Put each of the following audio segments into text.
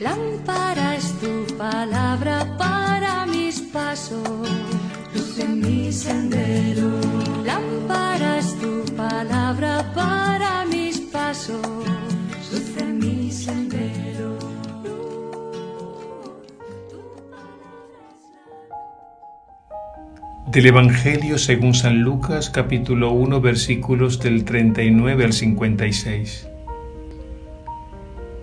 Lámpara es tu palabra para mis pasos, luz en mi sendero. Lámpara es tu palabra para mis pasos, luz en mi sendero. Del Evangelio según San Lucas capítulo 1 versículos del 39 al 56.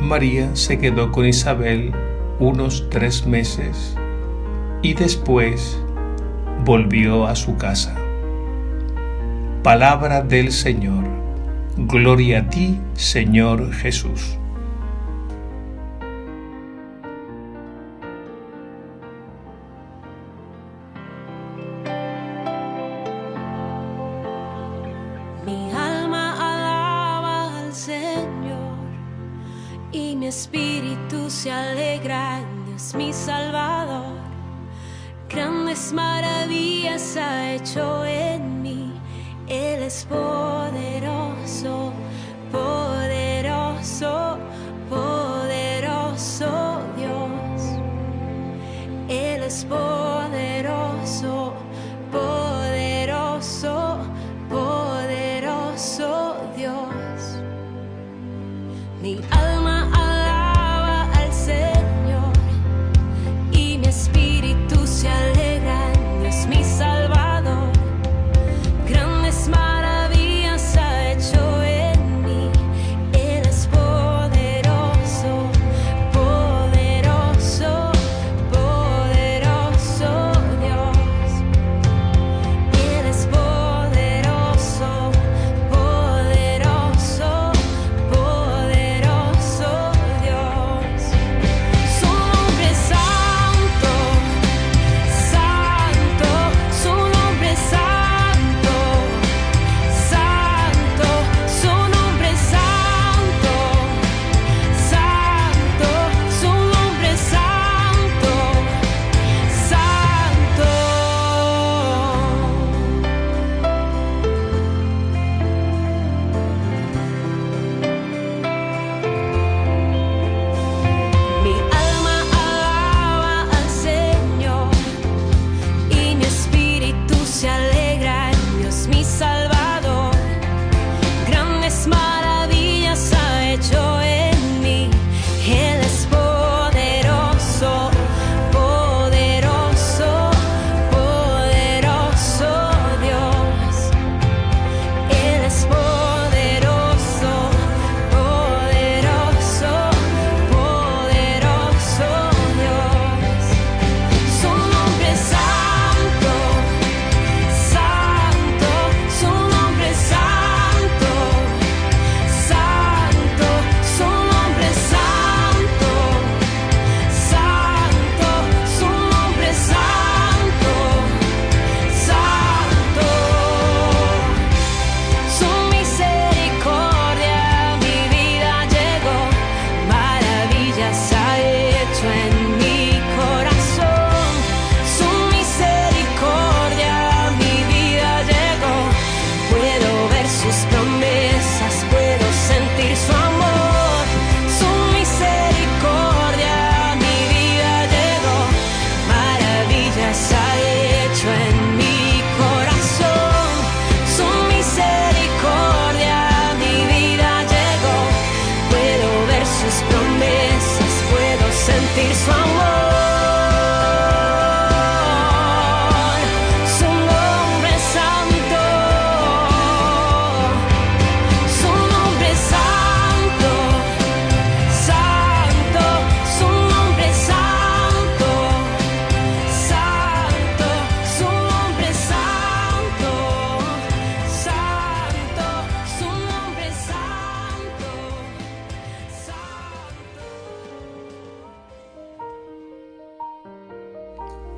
María se quedó con Isabel unos tres meses y después volvió a su casa. Palabra del Señor. Gloria a ti, Señor Jesús. Espíritu se alegra en Dios mi Salvador. Grandes maravillas ha hecho en mí. Él es poderoso, poderoso, poderoso Dios. Él es poderoso, poderoso,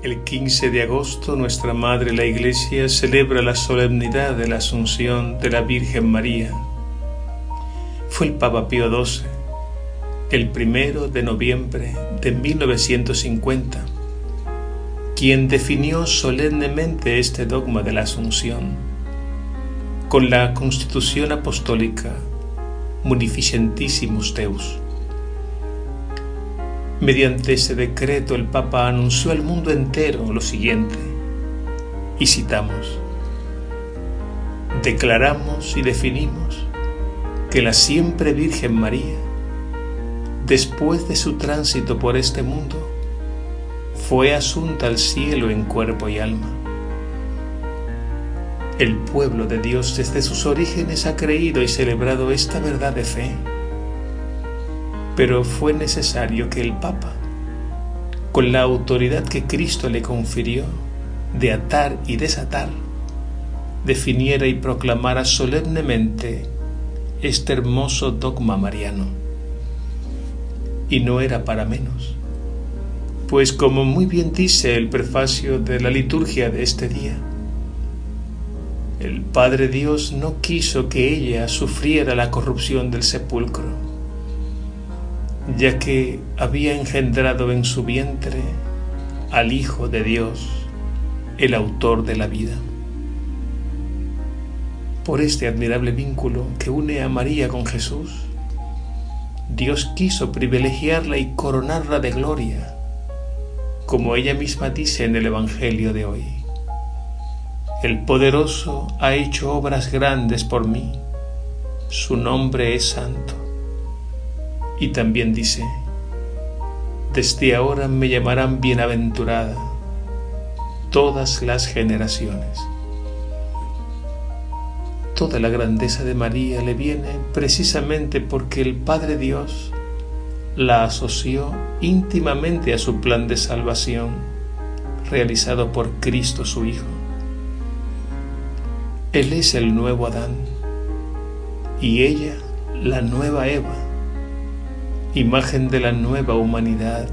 El 15 de agosto nuestra Madre la Iglesia celebra la solemnidad de la Asunción de la Virgen María. Fue el Papa Pío XII, el primero de noviembre de 1950, quien definió solemnemente este dogma de la Asunción con la Constitución Apostólica Munificentissimus Deus. Mediante ese decreto el Papa anunció al mundo entero lo siguiente, y citamos, declaramos y definimos que la siempre Virgen María, después de su tránsito por este mundo, fue asunta al cielo en cuerpo y alma. El pueblo de Dios desde sus orígenes ha creído y celebrado esta verdad de fe pero fue necesario que el Papa, con la autoridad que Cristo le confirió de atar y desatar, definiera y proclamara solemnemente este hermoso dogma mariano. Y no era para menos, pues como muy bien dice el prefacio de la liturgia de este día, el Padre Dios no quiso que ella sufriera la corrupción del sepulcro ya que había engendrado en su vientre al Hijo de Dios, el autor de la vida. Por este admirable vínculo que une a María con Jesús, Dios quiso privilegiarla y coronarla de gloria, como ella misma dice en el Evangelio de hoy. El poderoso ha hecho obras grandes por mí, su nombre es santo. Y también dice, desde ahora me llamarán bienaventurada todas las generaciones. Toda la grandeza de María le viene precisamente porque el Padre Dios la asoció íntimamente a su plan de salvación realizado por Cristo su Hijo. Él es el nuevo Adán y ella la nueva Eva imagen de la nueva humanidad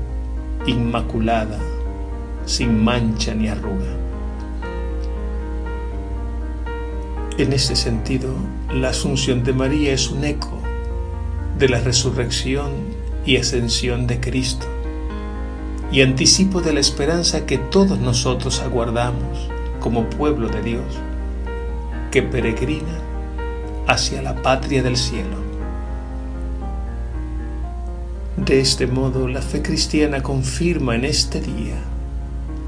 inmaculada, sin mancha ni arruga. En este sentido, la Asunción de María es un eco de la resurrección y ascensión de Cristo y anticipo de la esperanza que todos nosotros aguardamos como pueblo de Dios, que peregrina hacia la patria del cielo. De este modo, la fe cristiana confirma en este día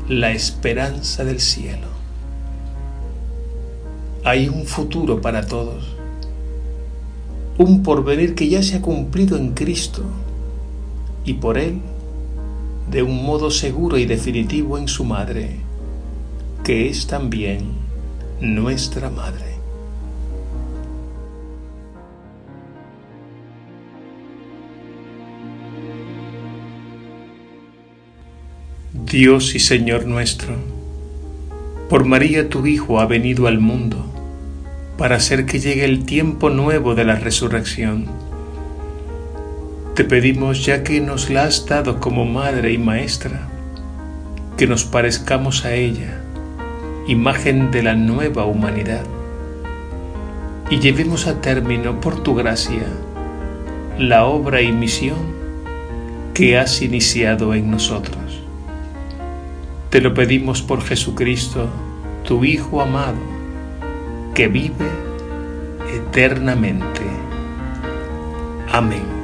la esperanza del cielo. Hay un futuro para todos, un porvenir que ya se ha cumplido en Cristo y por Él de un modo seguro y definitivo en su Madre, que es también nuestra Madre. Dios y Señor nuestro, por María tu Hijo ha venido al mundo para hacer que llegue el tiempo nuevo de la resurrección. Te pedimos, ya que nos la has dado como Madre y Maestra, que nos parezcamos a ella, imagen de la nueva humanidad, y llevemos a término por tu gracia la obra y misión que has iniciado en nosotros. Te lo pedimos por Jesucristo, tu Hijo amado, que vive eternamente. Amén.